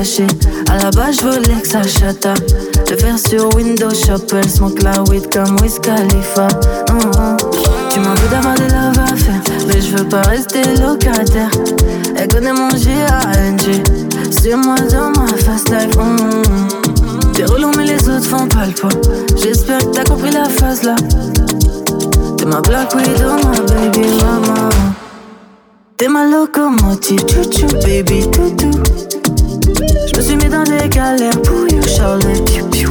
À la base, je voulais que ça chata. Le faire sur Windows Shop, elle smoke la weed comme Wiz Khalifa. Tu m'en veux d'avoir des love. Mais je veux pas rester locataire. Elle connaît mon G-A-N-G. C'est moi dans ma fast life. Mm-hmm. T'es relou, mais les autres font pas le poids. J'espère que t'as compris la phase là. T'es ma black widow, ma baby mama. T'es ma locomotive, chouchou, baby toutou. J'me suis mis dans des galères pour you, piou.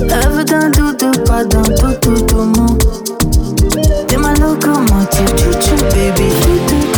Elle veut d'un doudou, pas d'un tout tout tout T'es ma locomotive, chouchou, baby toutou.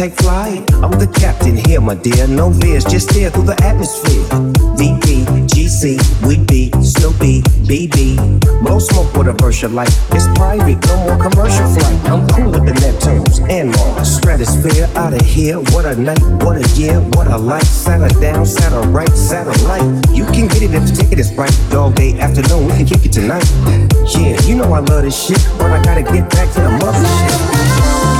Take flight. I'm the captain here, my dear. No fears, just steer through the atmosphere. VP, GC, we be Snoopy, BB. Blow smoke with a verse light. It's private, no more commercial flight. I'm cool with the Neptunes and Mars. Stratosphere out of here. What a night, what a year, what a life. Saturn down, Saturn right, satellite. You can get it if the ticket is right. Dog day afternoon, we can kick it tonight. Yeah, you know I love this shit, but I gotta get back to the mother shit.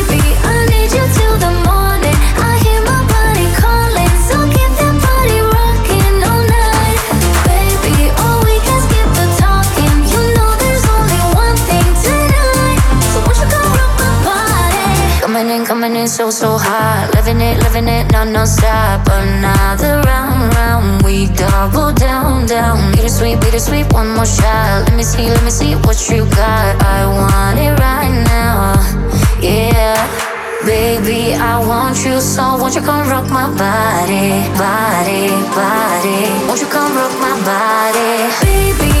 so, so hot. Living it, living it, no, no stop. Another round, round. We double down, down. Bittersweet, bittersweet, one more shot. Let me see, let me see what you got. I want it right now. Yeah. Baby, I want you so won't you come rock my body, body, body? Won't you come rock my body? Baby,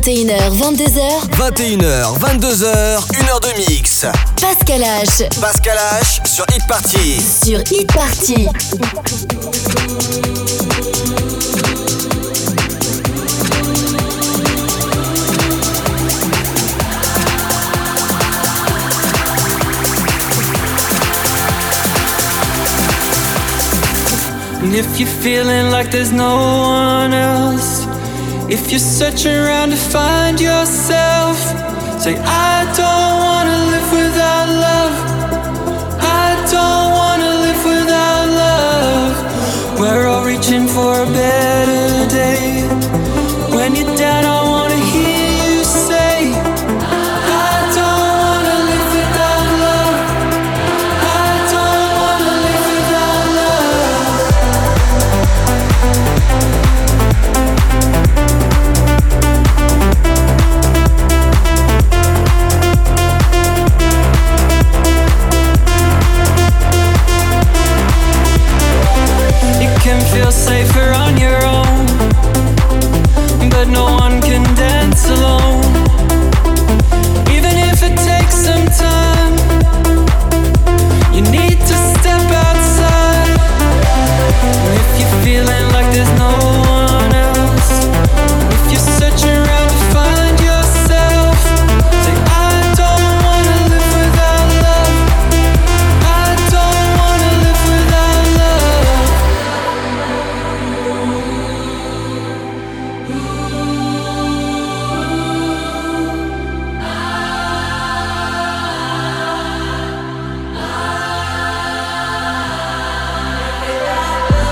22h. 21h, 22h, 1h de mix. Pascal H. Pascal H sur Hit Party. Sur Hit Party. And if you're feeling like there's no one else If you're searching around to find yourself, say, I don't wanna live without love. I don't wanna live without love. We're all reaching for a better day. When you're down,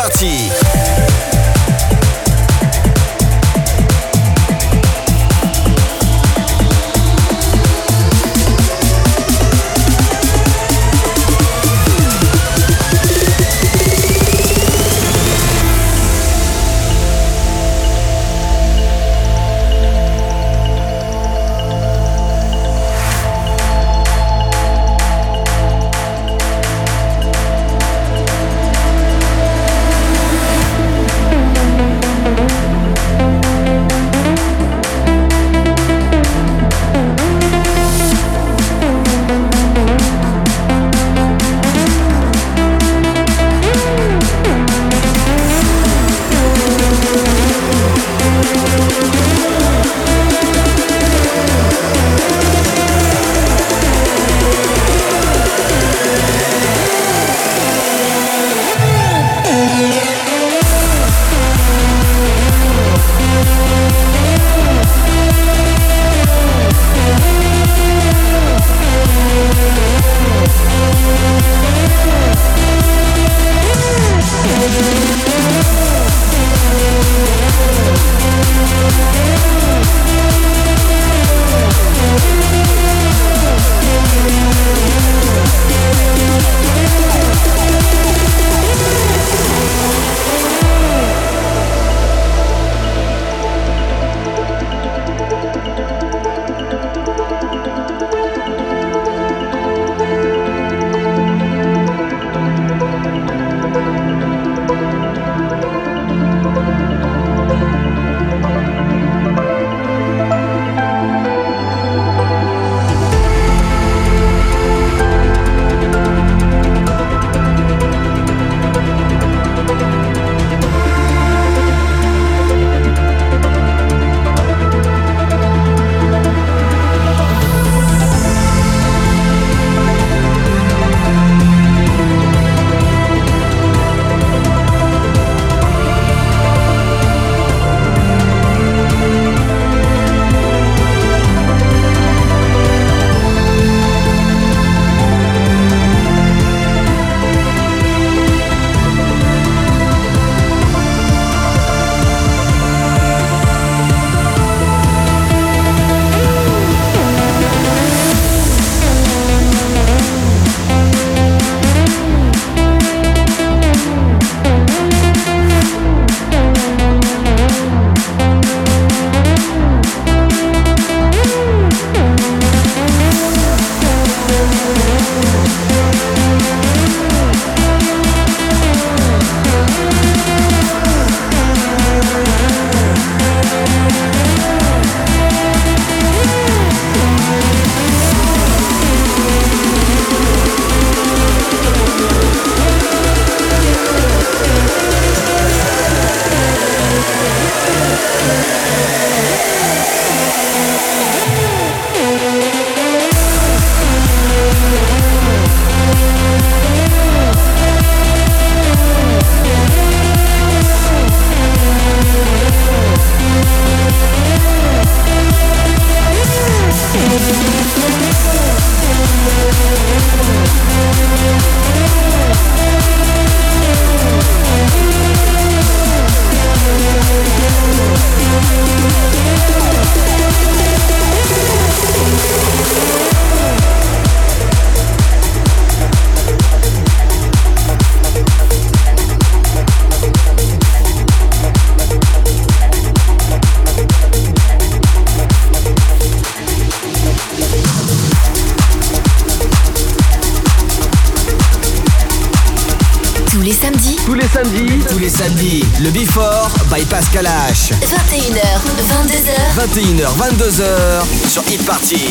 Party. 21h, 22h sur Hit Party.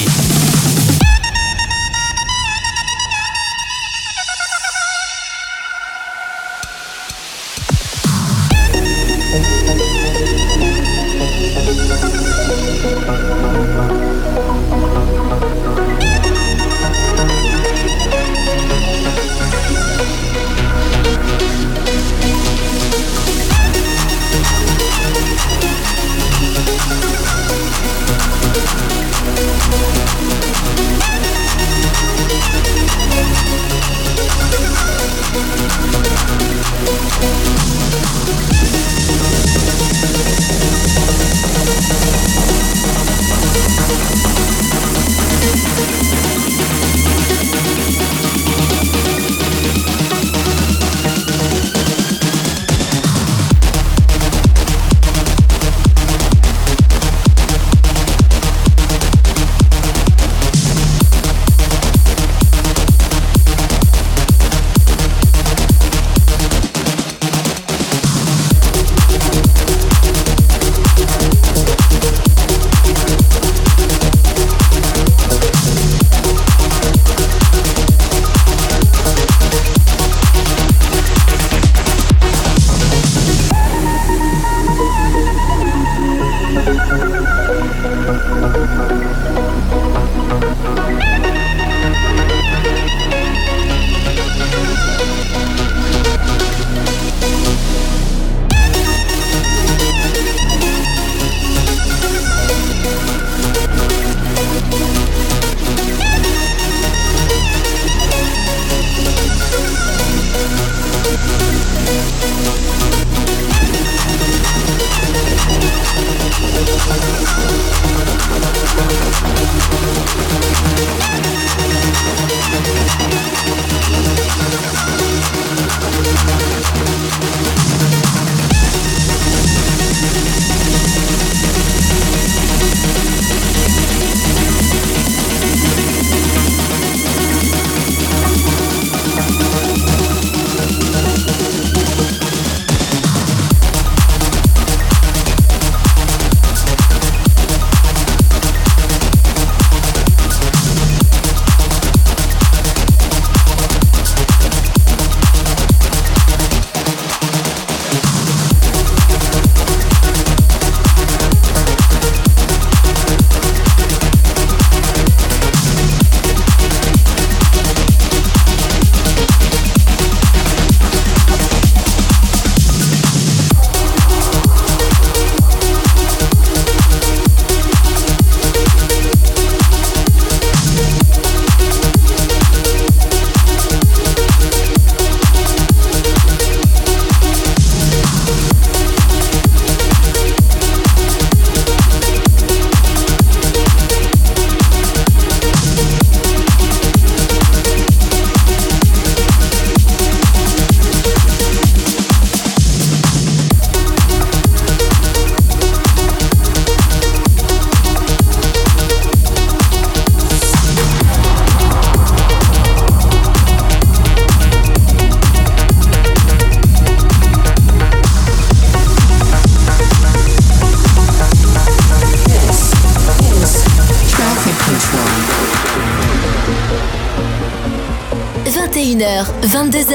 21h,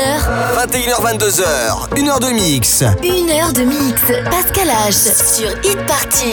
22h. 21h, 22h. Une heure de mix. Une heure de mix. Pascal H. Sur Hit Party.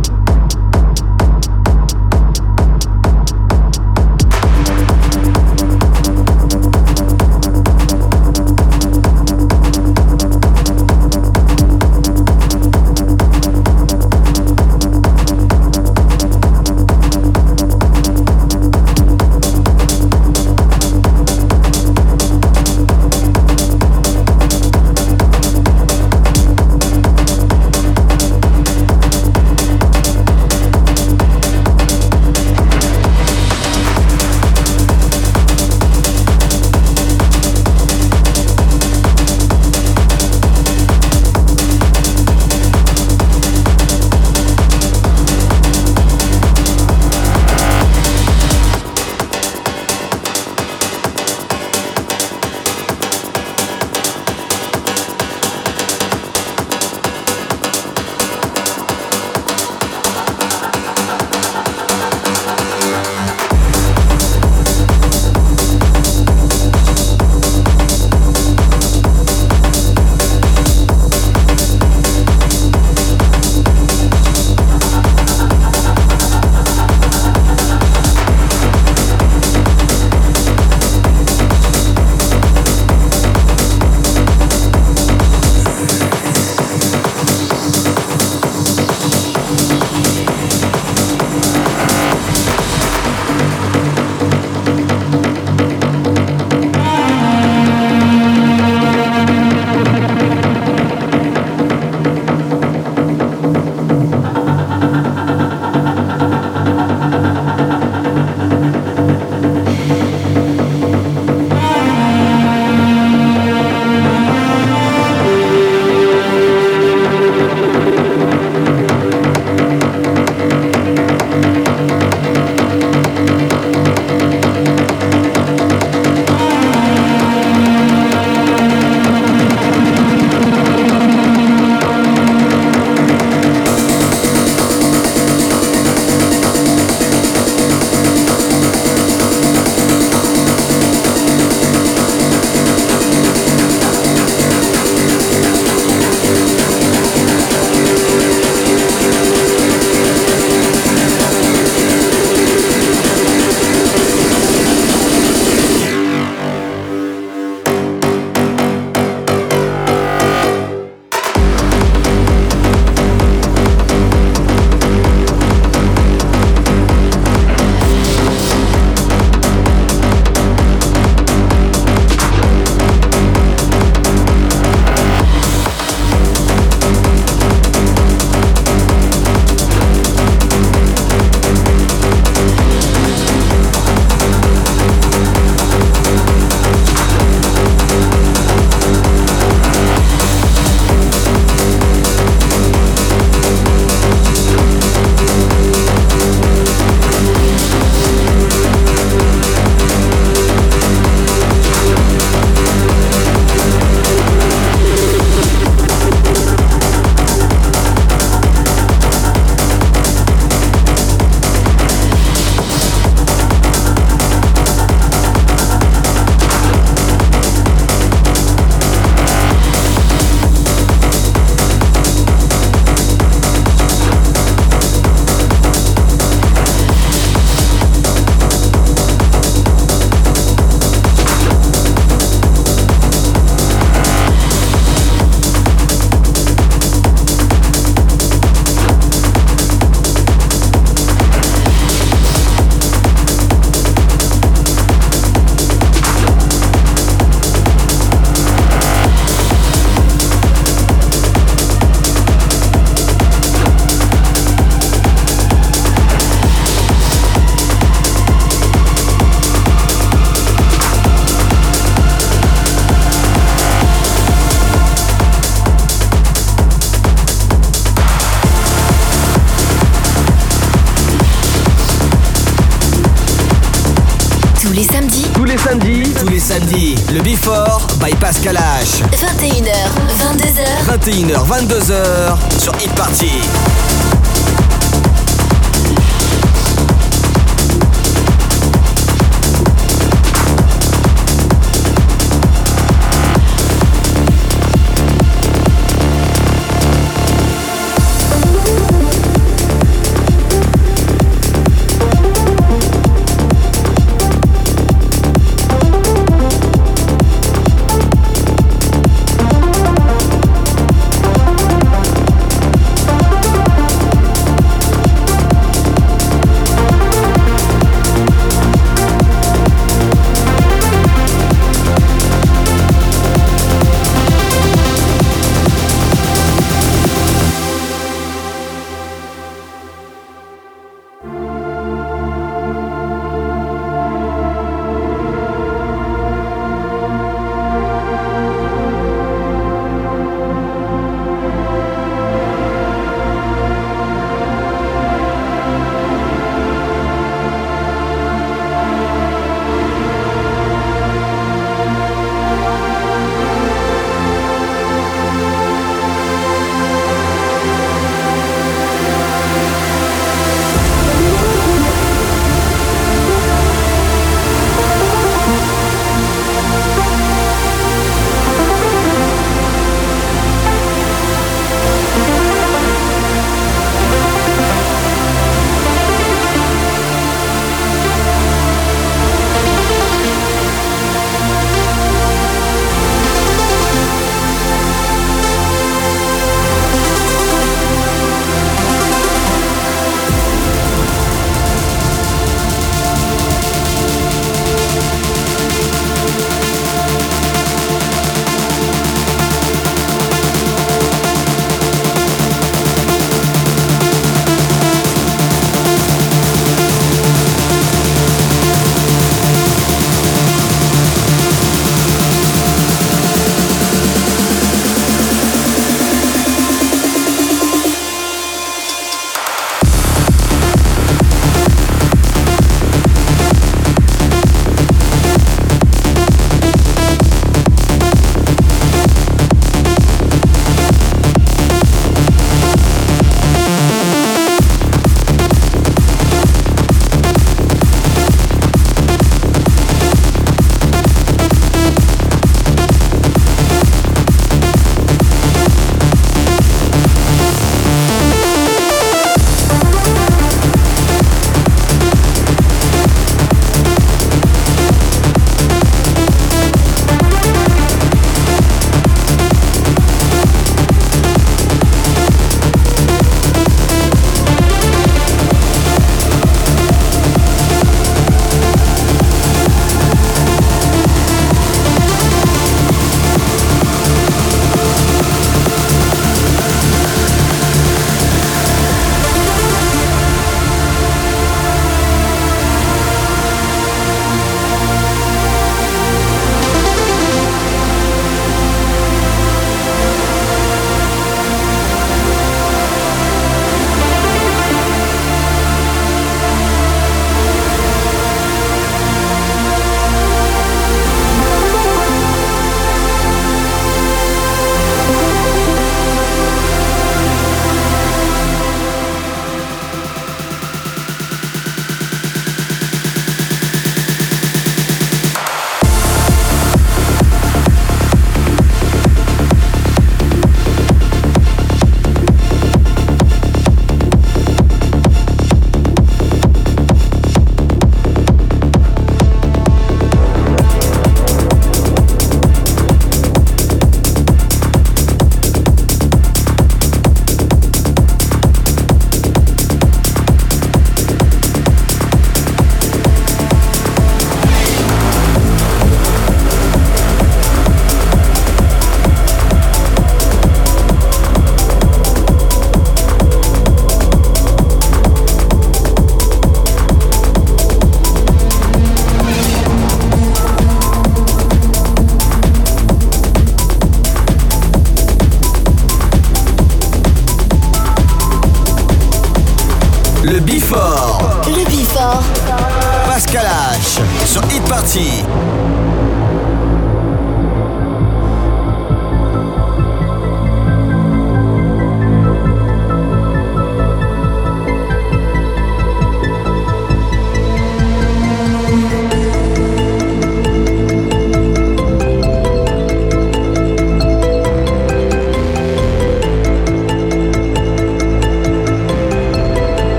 21h, 22h